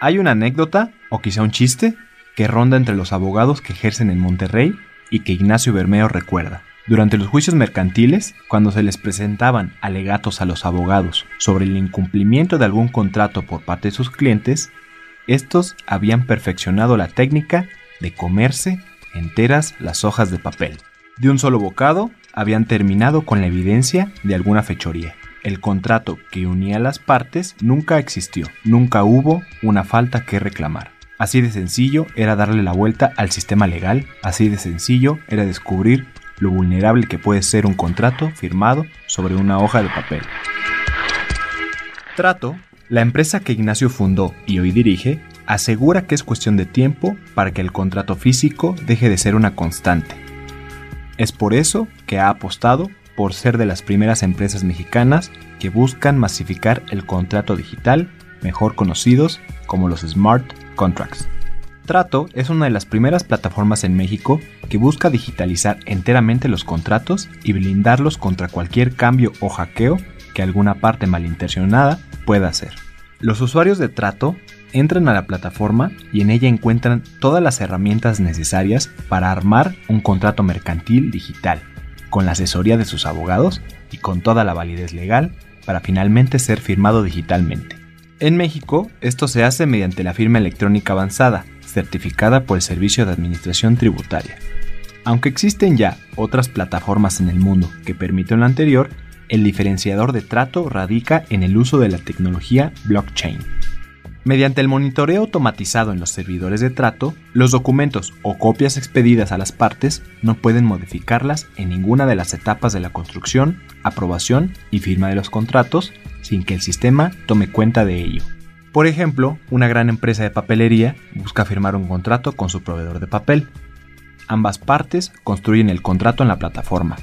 Hay una anécdota o quizá un chiste que ronda entre los abogados que ejercen en Monterrey y que Ignacio Bermeo recuerda. Durante los juicios mercantiles, cuando se les presentaban alegatos a los abogados sobre el incumplimiento de algún contrato por parte de sus clientes, estos habían perfeccionado la técnica de comerse enteras las hojas de papel. De un solo bocado, habían terminado con la evidencia de alguna fechoría. El contrato que unía las partes nunca existió, nunca hubo una falta que reclamar. Así de sencillo era darle la vuelta al sistema legal, así de sencillo era descubrir lo vulnerable que puede ser un contrato firmado sobre una hoja de papel. Trato, la empresa que Ignacio fundó y hoy dirige, asegura que es cuestión de tiempo para que el contrato físico deje de ser una constante. Es por eso que ha apostado por ser de las primeras empresas mexicanas que buscan masificar el contrato digital, mejor conocidos como los smart contracts. Trato es una de las primeras plataformas en México que busca digitalizar enteramente los contratos y blindarlos contra cualquier cambio o hackeo que alguna parte malintencionada pueda hacer. Los usuarios de Trato entran a la plataforma y en ella encuentran todas las herramientas necesarias para armar un contrato mercantil digital, con la asesoría de sus abogados y con toda la validez legal para finalmente ser firmado digitalmente. En México, esto se hace mediante la firma electrónica avanzada, certificada por el Servicio de Administración Tributaria. Aunque existen ya otras plataformas en el mundo que permiten lo anterior, el diferenciador de trato radica en el uso de la tecnología blockchain. Mediante el monitoreo automatizado en los servidores de trato, los documentos o copias expedidas a las partes no pueden modificarlas en ninguna de las etapas de la construcción, aprobación y firma de los contratos sin que el sistema tome cuenta de ello. Por ejemplo, una gran empresa de papelería busca firmar un contrato con su proveedor de papel. Ambas partes construyen el contrato en la plataforma,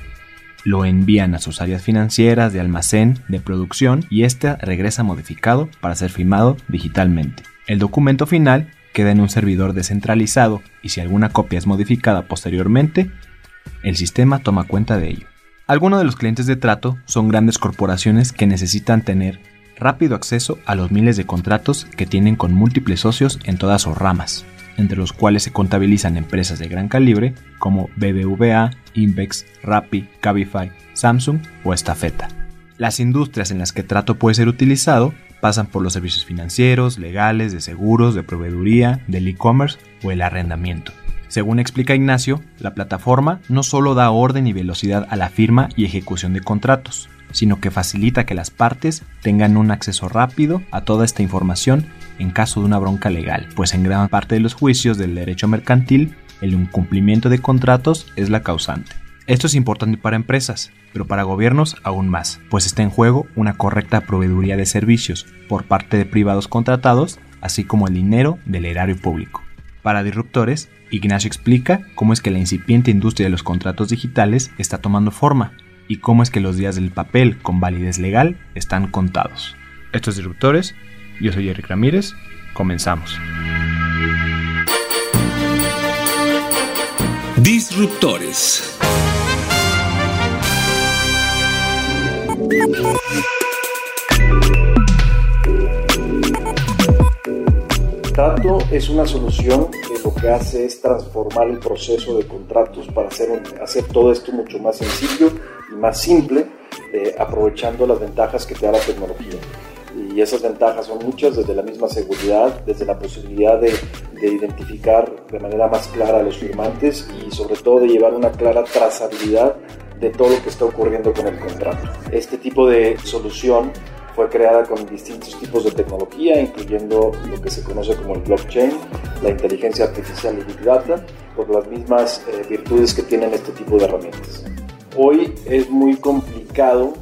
lo envían a sus áreas financieras, de almacén, de producción y éste regresa modificado para ser firmado digitalmente. El documento final queda en un servidor descentralizado y si alguna copia es modificada posteriormente, el sistema toma cuenta de ello. Algunos de los clientes de trato son grandes corporaciones que necesitan tener rápido acceso a los miles de contratos que tienen con múltiples socios en todas sus ramas, entre los cuales se contabilizan empresas de gran calibre como BBVA, Invex, Rappi, Cabify, Samsung o Estafeta. Las industrias en las que trato puede ser utilizado pasan por los servicios financieros, legales, de seguros, de proveeduría, del e-commerce o el arrendamiento. Según explica Ignacio, la plataforma no solo da orden y velocidad a la firma y ejecución de contratos, sino que facilita que las partes tengan un acceso rápido a toda esta información en caso de una bronca legal, pues en gran parte de los juicios del derecho mercantil el incumplimiento de contratos es la causante. Esto es importante para empresas, pero para gobiernos aún más, pues está en juego una correcta proveeduría de servicios por parte de privados contratados, así como el dinero del erario público. Para disruptores, Ignacio explica cómo es que la incipiente industria de los contratos digitales está tomando forma y cómo es que los días del papel con validez legal están contados. Estos disruptores, yo soy Eric Ramírez, comenzamos. Disruptores. Trato es una solución que lo que hace es transformar el proceso de contratos para hacer, hacer todo esto mucho más sencillo y más simple, eh, aprovechando las ventajas que te da la tecnología. Y esas ventajas son muchas, desde la misma seguridad, desde la posibilidad de, de identificar de manera más clara a los firmantes y sobre todo de llevar una clara trazabilidad de todo lo que está ocurriendo con el contrato. Este tipo de solución fue creada con distintos tipos de tecnología, incluyendo lo que se conoce como el blockchain, la inteligencia artificial y big data, por las mismas eh, virtudes que tienen este tipo de herramientas. Hoy es muy complicado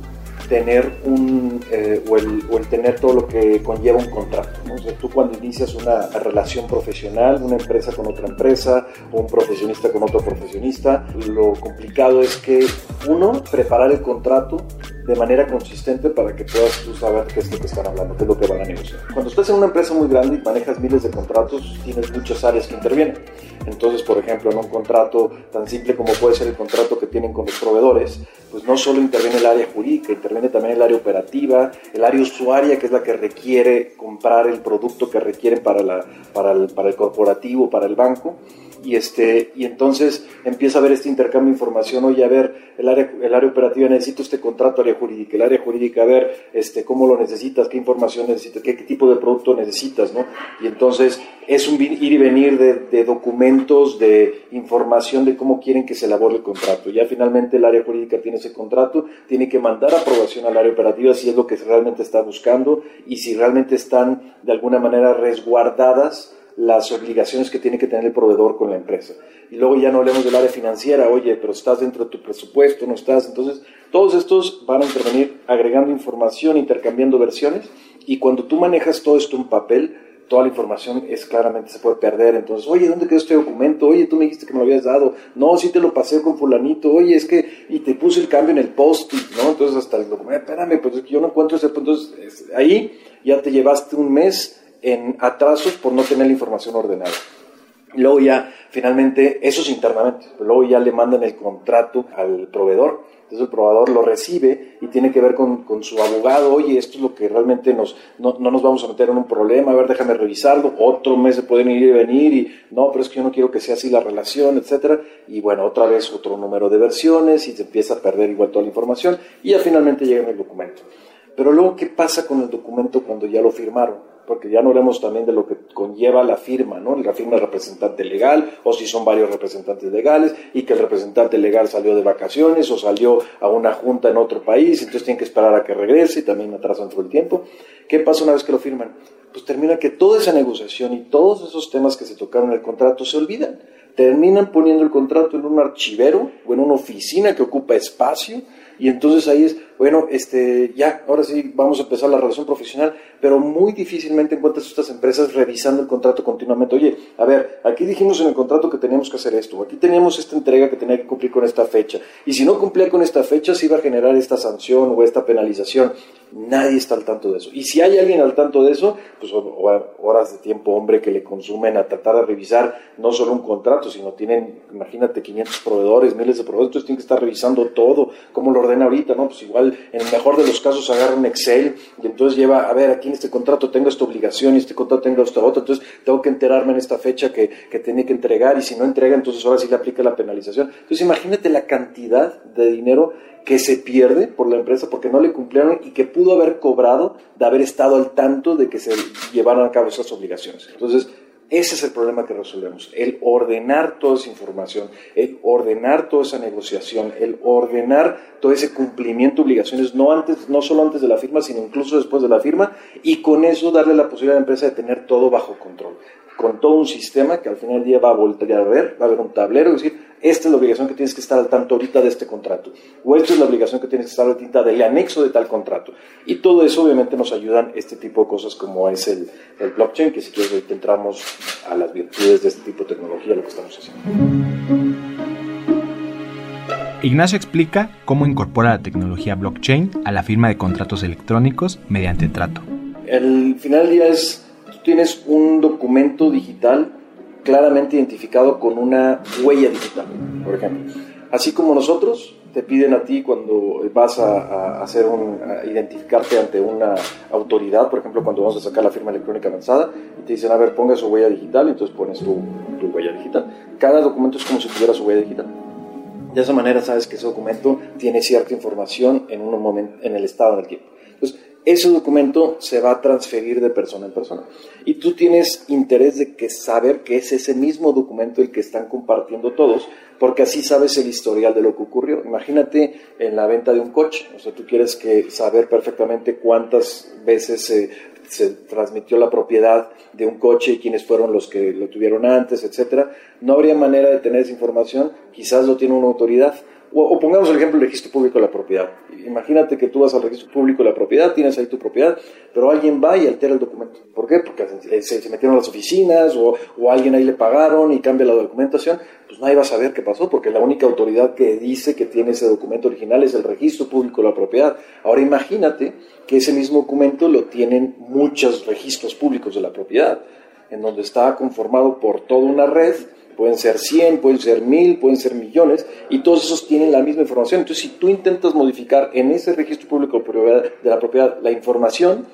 tener un eh, o, el, o, el, tener todo lo que conlleva un contrato. O sea, tú cuando inicias una relación profesional, una empresa con otra empresa o un profesionista con otro profesionista, lo complicado es que uno, preparar el contrato de manera consistente para que puedas tú saber qué es lo que están hablando, qué es lo que van a negociar. Cuando estás en una empresa muy grande y manejas miles de contratos, tienes muchas áreas que intervienen. Entonces, por ejemplo, en un contrato tan simple como puede ser el contrato que tienen con los proveedores, pues no solo interviene el área jurídica, interviene también el área operativa, el área usuaria, que es la que requiere comprar el producto que requieren para, la, para, el, para el corporativo, para el banco y este y entonces empieza a haber este intercambio de información oye a ver el área el área operativa necesito este contrato área jurídica el área jurídica a ver este cómo lo necesitas qué información necesitas qué, qué tipo de producto necesitas no y entonces es un ir y venir de, de, documentos de información de cómo quieren que se elabore el contrato. Ya finalmente el área jurídica tiene ese contrato tiene que mandar aprobación al área operativa si es lo que realmente está buscando y si realmente están de alguna manera resguardadas las obligaciones que tiene que tener el proveedor con la empresa. Y luego ya no hablemos del área financiera, oye, pero estás dentro de tu presupuesto, no estás. Entonces, todos estos van a intervenir agregando información, intercambiando versiones, y cuando tú manejas todo esto en papel, toda la información es claramente se puede perder. Entonces, oye, ¿dónde quedó este documento? Oye, tú me dijiste que me lo habías dado. No, sí te lo pasé con fulanito. Oye, es que, y te puse el cambio en el post ¿no? Entonces, hasta el documento, espérame, pues yo no encuentro ese punto. Entonces, ahí ya te llevaste un mes en atrasos por no tener la información ordenada. Luego ya, finalmente, eso es internamente, luego ya le mandan el contrato al proveedor. Entonces el proveedor lo recibe y tiene que ver con, con su abogado, oye, esto es lo que realmente nos, no, no, nos vamos a meter en un problema, a ver, déjame revisarlo, otro mes se pueden ir y venir y no, pero es que yo no quiero que sea así la relación, etcétera. Y bueno, otra vez otro número de versiones y se empieza a perder igual toda la información y ya finalmente llega el documento. Pero luego, ¿qué pasa con el documento cuando ya lo firmaron? Porque ya no hablemos también de lo que conlleva la firma, ¿no? La firma del representante legal, o si son varios representantes legales, y que el representante legal salió de vacaciones o salió a una junta en otro país, entonces tienen que esperar a que regrese y también atrasan todo el tiempo. ¿Qué pasa una vez que lo firman? Pues termina que toda esa negociación y todos esos temas que se tocaron en el contrato se olvidan. Terminan poniendo el contrato en un archivero o en una oficina que ocupa espacio, y entonces ahí es, bueno, este, ya, ahora sí vamos a empezar la relación profesional, pero muy difícilmente encuentras estas empresas revisando el contrato continuamente. Oye, a ver, aquí dijimos en el contrato que teníamos que hacer esto, aquí teníamos esta entrega que tenía que cumplir con esta fecha, y si no cumplía con esta fecha se iba a generar esta sanción o esta penalización. Nadie está al tanto de eso. Y si hay alguien al tanto de eso, pues horas de tiempo, hombre, que le consumen a tratar de revisar no solo un contrato, sino tienen, imagínate, 500 proveedores, miles de proveedores, entonces tienen que estar revisando todo, cómo lo ordena ahorita, ¿no? Pues igual, en el mejor de los casos, agarra un Excel y entonces lleva, a ver, aquí en este contrato tengo esta obligación y este contrato tengo esta otra, entonces tengo que enterarme en esta fecha que, que tiene que entregar y si no entrega, entonces ahora sí le aplica la penalización. Entonces imagínate la cantidad de dinero que se pierde por la empresa porque no le cumplieron y que pudo haber cobrado de haber estado al tanto de que se llevaran a cabo esas obligaciones. Entonces, ese es el problema que resolvemos, el ordenar toda esa información, el ordenar toda esa negociación, el ordenar todo ese cumplimiento de obligaciones, no, antes, no solo antes de la firma, sino incluso después de la firma, y con eso darle la posibilidad a la empresa de tener todo bajo control, con todo un sistema que al final del día va a voltear a ver, va a haber un tablero y decir, esta es la obligación que tienes que estar al tanto ahorita de este contrato, o esta es la obligación que tienes que estar al tanto del anexo de tal contrato. Y todo eso obviamente nos ayudan este tipo de cosas como es el, el blockchain, que si quieres ahorita entramos a las virtudes de este tipo de tecnología, lo que estamos haciendo. Ignacio explica cómo incorpora la tecnología blockchain a la firma de contratos electrónicos mediante trato. El final del día es, tú tienes un documento digital claramente identificado con una huella digital, por ejemplo. Así como nosotros te piden a ti cuando vas a, hacer un, identificarte ante una autoridad, por ejemplo, cuando vamos a sacar la firma electrónica avanzada, y te dicen, a ver, ponga su huella digital, y entonces pones tu, tu huella digital. Cada documento es como si tuviera su huella digital. De esa manera sabes que ese documento tiene cierta información en, un momento, en el estado del tiempo. Entonces, ese documento se va a transferir de persona en persona. Y tú tienes interés de que saber que es ese mismo documento el que están compartiendo todos, porque así sabes el historial de lo que ocurrió. Imagínate en la venta de un coche, o sea, tú quieres saber perfectamente cuántas veces se, se transmitió la propiedad de un coche y quiénes fueron los que lo tuvieron antes, etcétera. No habría manera de tener esa información, quizás lo tiene una autoridad, O, pongamos el ejemplo del registro público de la propiedad. Imagínate que tú vas al registro público de la propiedad, tienes ahí tu propiedad, pero alguien va y altera el documento. ¿Por qué? Porque se, metieron a las oficinas o, o alguien ahí le pagaron y cambia la documentación. Pues nadie va a saber qué pasó, porque la única autoridad que dice que tiene ese documento original es el registro público de la propiedad. Ahora imagínate que ese mismo documento lo tienen muchos registros públicos de la propiedad, en donde está conformado por toda una red Pueden ser 100, pueden ser 1000, pueden ser millones, y todos esos tienen la misma información. Entonces, si tú intentas modificar en ese registro público de la propiedad la información,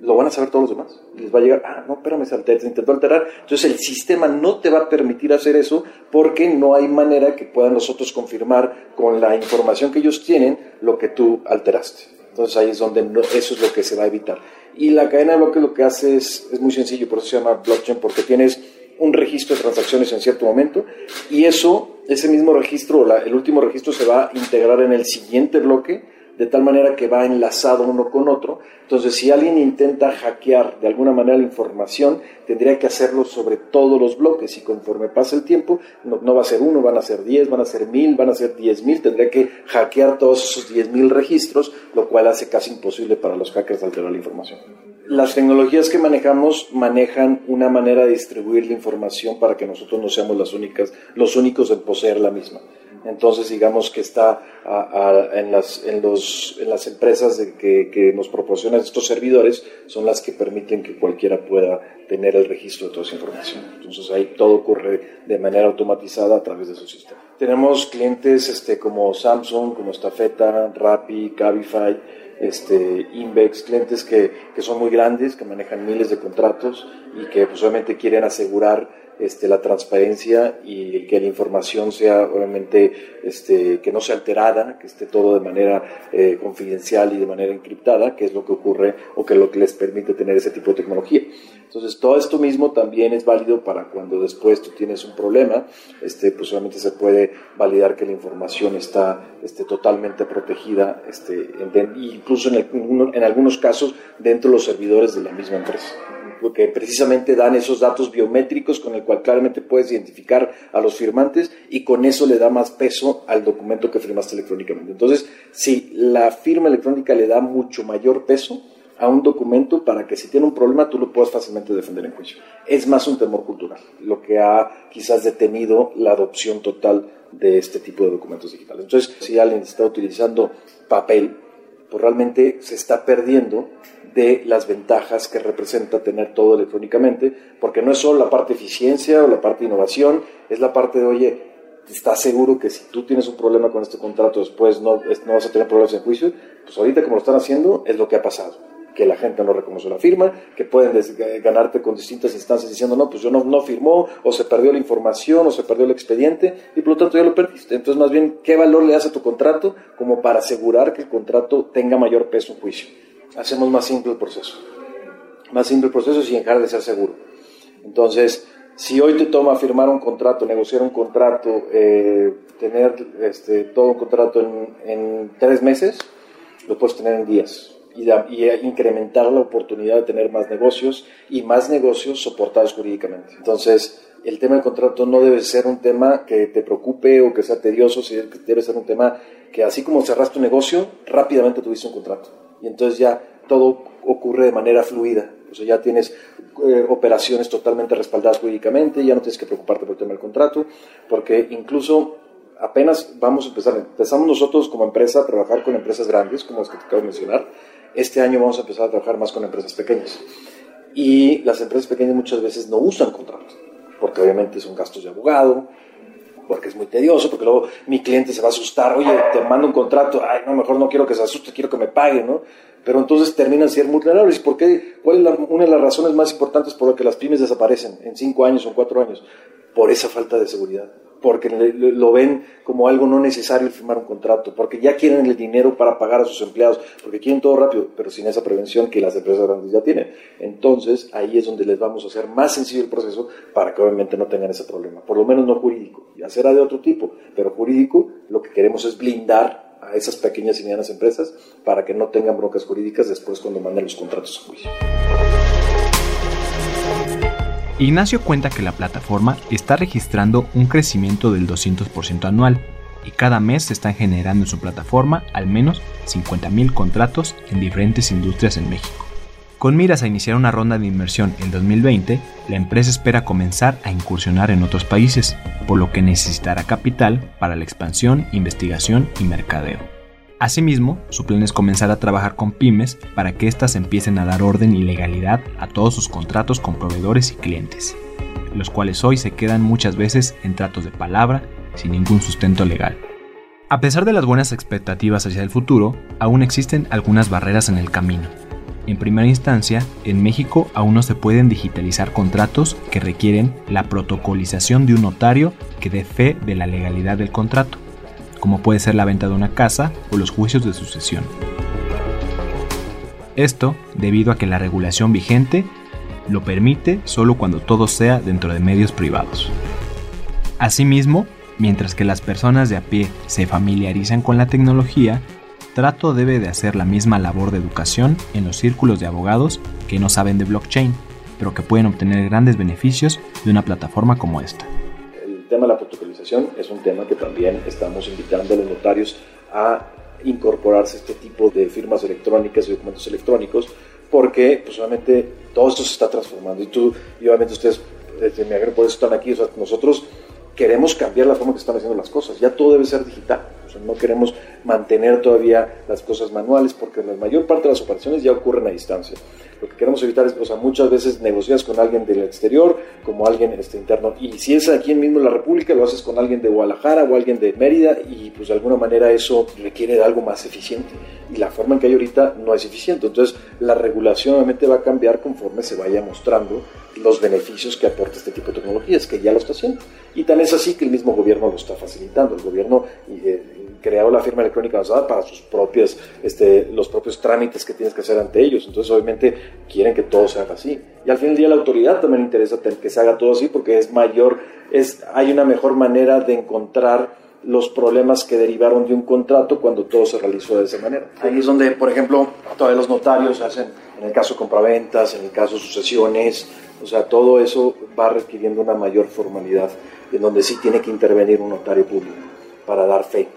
lo van a saber todos los demás. Les va a llegar, ah, no, espérame, se, intentó alterar. Entonces, el sistema no te va a permitir hacer eso porque no hay manera que puedan nosotros confirmar con la información que ellos tienen lo que tú alteraste. Entonces, ahí es donde eso es lo que se va a evitar. Y la cadena de bloques lo que hace es, es muy sencillo, por eso se llama blockchain, porque tienes un registro de transacciones en cierto momento y eso, ese mismo registro, el último registro se va a integrar en el siguiente bloque de tal manera que va enlazado uno con otro. Entonces, si alguien intenta hackear de alguna manera la información, tendría que hacerlo sobre todos los bloques y conforme pasa el tiempo, no, va a ser uno, van a ser diez, van a ser mil, van a ser diez mil, tendría que hackear todos esos diez mil registros, lo cual hace casi imposible para los hackers alterar la información. Las tecnologías que manejamos manejan una manera de distribuir la información para que nosotros no seamos los únicos en poseer la misma. Entonces, digamos que está en, las, en, los, en las empresas que, nos proporcionan estos servidores, son las que permiten que cualquiera pueda tener el registro de toda esa información. Entonces, ahí todo ocurre de manera automatizada a través de su sistema. Tenemos clientes este, como Samsung, como Stafeta, Rappi, Cabify, este, Invex, clientes que, que, son muy grandes, que manejan miles de contratos y que pues, quieren asegurar este, la transparencia y que la información sea obviamente este, que no sea alterada, que esté todo de manera eh, confidencial y de manera encriptada, que es lo que ocurre o que es lo que les permite tener ese tipo de tecnología. Entonces, todo esto mismo también es válido para cuando después tú tienes un problema, este, pues solamente se puede validar que la información está este, totalmente protegida, este, incluso en, en algunos casos dentro de los servidores de la misma empresa porque precisamente dan esos datos biométricos con el cual claramente puedes identificar a los firmantes y con eso le da más peso al documento que firmaste electrónicamente. Entonces, si la firma electrónica le da mucho mayor peso a un documento para que si tiene un problema tú lo puedas fácilmente defender en juicio. Es más un temor cultural, lo que ha quizás detenido la adopción total de este tipo de documentos digitales. Entonces, si alguien está utilizando papel, pues realmente se está perdiendo de las ventajas que representa tener todo electrónicamente, porque no es solo la parte de eficiencia o la parte de innovación, es la parte de, oye, ¿estás seguro que si tú tienes un problema con este contrato después no, no vas a tener problemas en juicio? Pues ahorita como lo están haciendo es lo que ha pasado que la gente no reconoce la firma, que pueden ganarte con distintas instancias diciendo, no, pues yo no, no firmó, o se perdió la información, o se perdió el expediente, y por lo tanto ya lo perdiste. Entonces, más bien, ¿qué valor le das a tu contrato como para asegurar que el contrato tenga mayor peso en juicio? hacemos más simple el proceso. Más simple el proceso sin dejar de ser seguro. Entonces, si hoy te toma firmar un contrato, negociar un contrato, eh, tener este, todo un contrato en, tres meses, lo puedes tener en días y, y, incrementar la oportunidad de tener más negocios y más negocios soportados jurídicamente. Entonces, el tema del contrato no debe ser un tema que te preocupe o que sea tedioso, debe ser un tema que así como cerraste un negocio, rápidamente tuviste un contrato y entonces ya todo ocurre de manera fluida. O sea, ya tienes eh, operaciones totalmente respaldadas jurídicamente, ya no tienes que preocuparte por el tema del contrato, porque incluso apenas vamos a empezar, empezamos nosotros como empresa a trabajar con empresas grandes, como las que te acabo de mencionar, este año vamos a empezar a trabajar más con empresas pequeñas. Y las empresas pequeñas muchas veces no usan contrato, porque obviamente son gastos de abogado, porque es muy tedioso, porque luego mi cliente se va a asustar, oye, te mando un contrato, ay, no, mejor no quiero que se asuste, quiero que me pague, ¿no? Pero entonces terminan siendo muy vulnerables. ¿Por qué? ¿Cuál es una de las razones más importantes por las que las pymes desaparecen en cinco años o cuatro años? Por esa falta de seguridad porque lo ven como algo no necesario firmar un contrato, porque ya quieren el dinero para pagar a sus empleados, porque quieren todo rápido, pero sin esa prevención que las empresas grandes ya tienen. Entonces, ahí es donde les vamos a hacer más sencillo el proceso para que obviamente no tengan ese problema, por lo menos no jurídico, ya será de otro tipo, pero jurídico lo que queremos es blindar a esas pequeñas y medianas empresas para que no tengan broncas jurídicas después cuando manden los contratos a juicio. Ignacio cuenta que la plataforma está registrando un crecimiento del 200% anual y cada mes se están generando en su plataforma al menos 50.000 contratos en diferentes industrias en México. Con miras a iniciar una ronda de inversión en 2020, la empresa espera comenzar a incursionar en otros países, por lo que necesitará capital para la expansión, investigación y mercadeo. Asimismo, su plan es comenzar a trabajar con pymes para que éstas empiecen a dar orden y legalidad a todos sus contratos con proveedores y clientes, los cuales hoy se quedan muchas veces en tratos de palabra sin ningún sustento legal. A pesar de las buenas expectativas hacia el futuro, aún existen algunas barreras en el camino. En primera instancia, en México aún no se pueden digitalizar contratos que requieren la protocolización de un notario que dé fe de la legalidad del contrato como puede ser la venta de una casa o los juicios de sucesión. Esto debido a que la regulación vigente lo permite solo cuando todo sea dentro de medios privados. Asimismo, mientras que las personas de a pie se familiarizan con la tecnología, Trato debe de hacer la misma labor de educación en los círculos de abogados que no saben de blockchain, pero que pueden obtener grandes beneficios de una plataforma como esta es un tema que también estamos invitando a los notarios a incorporarse a este tipo de firmas electrónicas y documentos electrónicos, porque pues obviamente todo esto se está transformando. Y tú y obviamente ustedes desde mi por eso están aquí, o nosotros queremos cambiar la forma que están haciendo las cosas, ya todo debe ser digital, o sea, no queremos mantener todavía las cosas manuales porque la mayor parte de las operaciones ya ocurren a distancia. Lo que queremos evitar es, o sea, muchas veces negocias con alguien del exterior, como alguien este, interno. Y si es aquí mismo en la República, lo haces con alguien de Guadalajara o alguien de Mérida y pues de alguna manera eso requiere de algo más eficiente. Y la forma en que hay ahorita no es eficiente. Entonces la regulación obviamente va a cambiar conforme se vaya mostrando los beneficios que aporta este tipo de tecnologías, que ya lo está haciendo. Y tan es así que el mismo gobierno lo está facilitando. El gobierno eh, creado la firma electrónica avanzada para sus propios, este, los propios trámites que tienes que hacer ante ellos. Entonces, obviamente, quieren que todo se haga así. Y al fin del día, la autoridad también interesa que se haga todo así porque es mayor, es, hay una mejor manera de encontrar los problemas que derivaron de un contrato cuando todo se realizó de esa manera. Ahí es donde, por ejemplo, todavía los notarios hacen, en el caso compraventas, en el caso sucesiones, o sea, todo eso va requiriendo una mayor formalidad, en donde sí tiene que intervenir un notario público para dar fe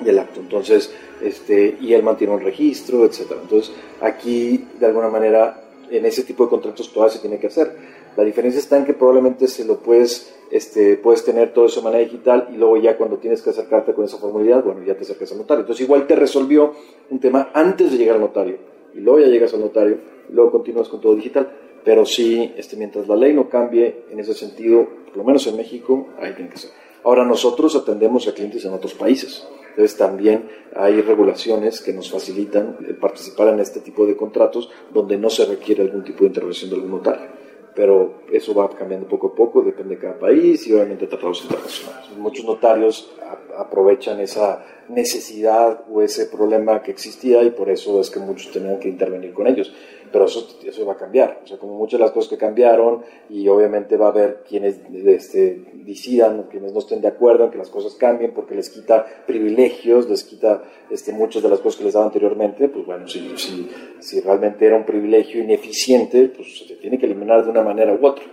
del acto. Entonces, este, y él mantiene un registro, etcétera. Entonces, aquí, de alguna manera, en ese tipo de contratos todavía se tiene que hacer. La diferencia está en que probablemente se lo puedes, este, puedes tener todo eso de manera digital y luego ya cuando tienes que acercarte con esa formalidad, bueno, ya te acercas al notario. Entonces, igual te resolvió un tema antes de llegar al notario y luego ya llegas al notario y luego continúas con todo digital. Pero sí, este, mientras la ley no cambie en ese sentido, por lo menos en México, ahí tiene que ser. Ahora, nosotros atendemos a clientes en otros países. Entonces también hay regulaciones que nos facilitan participar en este tipo de contratos donde no se requiere algún tipo de intervención de algún notario. Pero eso va cambiando poco a poco, depende de cada país y obviamente tratados internacionales. Muchos notarios aprovechan esa necesidad o ese problema que existía y por eso es que muchos tenían que intervenir con ellos pero eso, eso va a cambiar. O sea, como muchas de las cosas que cambiaron y obviamente va a haber quienes este, decidan, quienes no estén de acuerdo en que las cosas cambien porque les quita privilegios, les quita este, muchas de las cosas que les daba anteriormente, pues bueno, si, si, si realmente era un privilegio ineficiente, pues se tiene que eliminar de una manera u otra.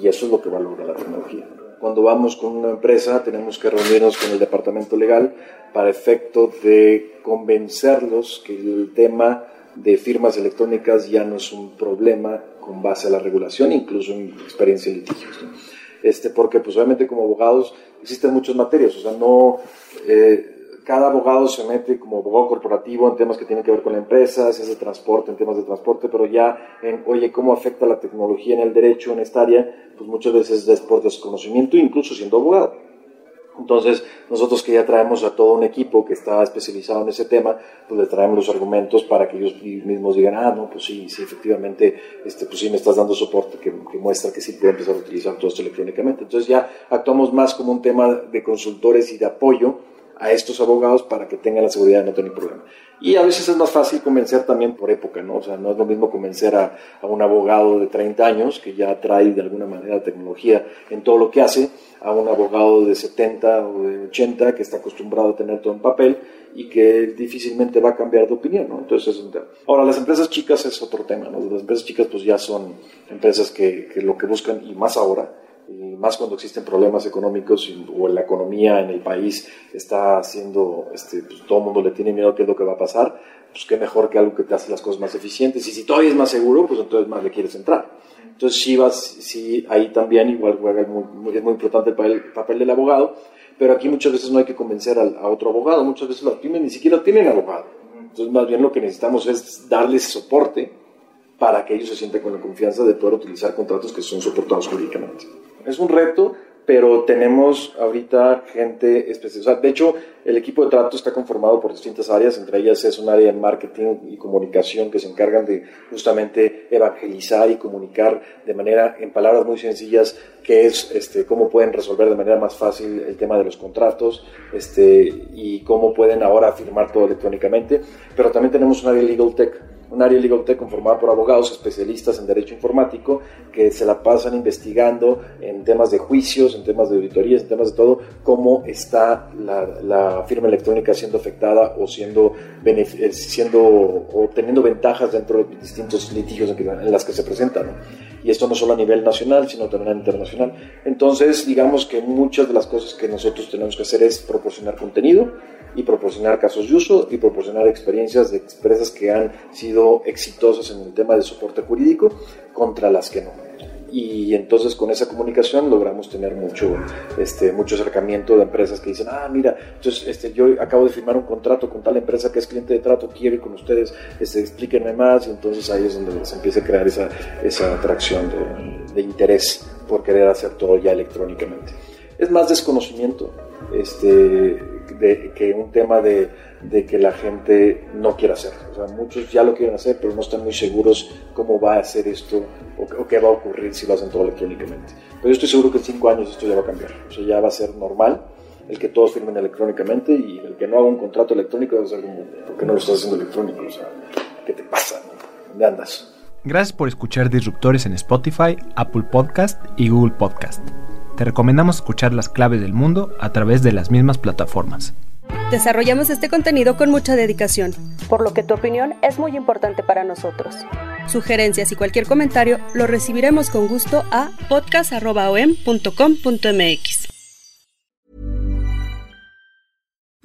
Y eso es lo que valora la tecnología. Cuando vamos con una empresa tenemos que reunirnos con el departamento legal para efecto de convencerlos que el tema de firmas electrónicas ya no es un problema con base a la regulación, incluso en experiencia de litigios. Este, porque pues obviamente como abogados existen muchas materias, o sea, no... Eh, cada abogado se mete como abogado corporativo en temas que tienen que ver con la empresa, si es de transporte, en temas de transporte, pero ya en, oye, ¿cómo afecta la tecnología en el derecho en esta área? Pues muchas veces es por desconocimiento, incluso siendo abogado. Entonces, nosotros que ya traemos a todo un equipo que está especializado en ese tema, pues le traemos los argumentos para que ellos mismos digan, ah, no, pues sí, sí, efectivamente, este, pues sí me estás dando soporte que, muestra que sí puedo empezar a utilizar todo esto electrónicamente. Entonces ya actuamos más como un tema de consultores y de apoyo a estos abogados para que tengan la seguridad de no tener problema. Y a veces es más fácil convencer también por época, ¿no? O sea, no es lo mismo convencer a, a un abogado de 30 años que ya trae de alguna manera tecnología en todo lo que hace, a un abogado de 70 o de 80 que está acostumbrado a tener todo en papel y que difícilmente va a cambiar de opinión, ¿no? Entonces es un tema. Ahora, las empresas chicas es otro tema, ¿no? Las empresas chicas pues ya son empresas que, que lo que buscan, y más ahora, y más cuando existen problemas económicos o la economía en el país está haciendo, este, pues, todo el mundo le tiene miedo a qué es lo que va a pasar, pues qué mejor que algo que te hace las cosas más eficientes. Y si todavía es más seguro, pues entonces más le quieres entrar. Entonces sí, vas, sí ahí también igual juega muy, es muy importante el papel, del abogado, pero aquí muchas veces no hay que convencer a, otro abogado, muchas veces las pymes ni siquiera tienen abogado. Entonces más bien lo que necesitamos es darles soporte para que ellos se sientan con la confianza de poder utilizar contratos que son soportados jurídicamente. Es un reto, pero tenemos ahorita gente especializada. De hecho, el equipo de trato está conformado por distintas áreas, entre ellas es un área de marketing y comunicación que se encargan de justamente evangelizar y comunicar de manera, en palabras muy sencillas, qué es, este, cómo pueden resolver de manera más fácil el tema de los contratos este, y cómo pueden ahora firmar todo electrónicamente. Pero también tenemos un área de legal tech un área legal tech conformada por abogados especialistas en derecho informático que se la pasan investigando en temas de juicios, en temas de auditorías, en temas de todo, cómo está la, firma electrónica siendo afectada o siendo, eh, siendo o teniendo ventajas dentro de distintos litigios en, en las que se presentan. Y esto no solo a nivel nacional, sino también a internacional. Entonces, digamos que muchas de las cosas que nosotros tenemos que hacer es proporcionar contenido, y proporcionar casos de uso y proporcionar experiencias de empresas que han sido exitosas en el tema de soporte jurídico contra las que no. Y entonces con esa comunicación logramos tener mucho, este, mucho acercamiento de empresas que dicen, ah, mira, entonces este, yo acabo de firmar un contrato con tal empresa que es cliente de trato, quiero ir con ustedes, este, explíquenme más, y entonces ahí es donde se empieza a crear esa, esa atracción de, de interés por querer hacer todo ya electrónicamente. Es más desconocimiento, este, de, que un tema de, de, que la gente no quiera hacer. O sea, muchos ya lo quieren hacer, pero no están muy seguros cómo va a hacer esto o, qué va a ocurrir si lo hacen todo electrónicamente. Pero yo estoy seguro que en cinco años esto ya va a cambiar. O sea, ya va a ser normal el que todos firmen electrónicamente y el que no haga un contrato electrónico va a ser como, ¿por qué no lo estás haciendo electrónico? O sea, ¿qué te pasa? ¿Dónde andas? Gracias por escuchar Disruptores en Spotify, Apple Podcast y Google Podcast te recomendamos escuchar las claves del mundo a través de las mismas plataformas. Desarrollamos este contenido con mucha dedicación, por lo que tu opinión es muy importante para nosotros. Sugerencias y cualquier comentario lo recibiremos con gusto a podcast.om.com.mx.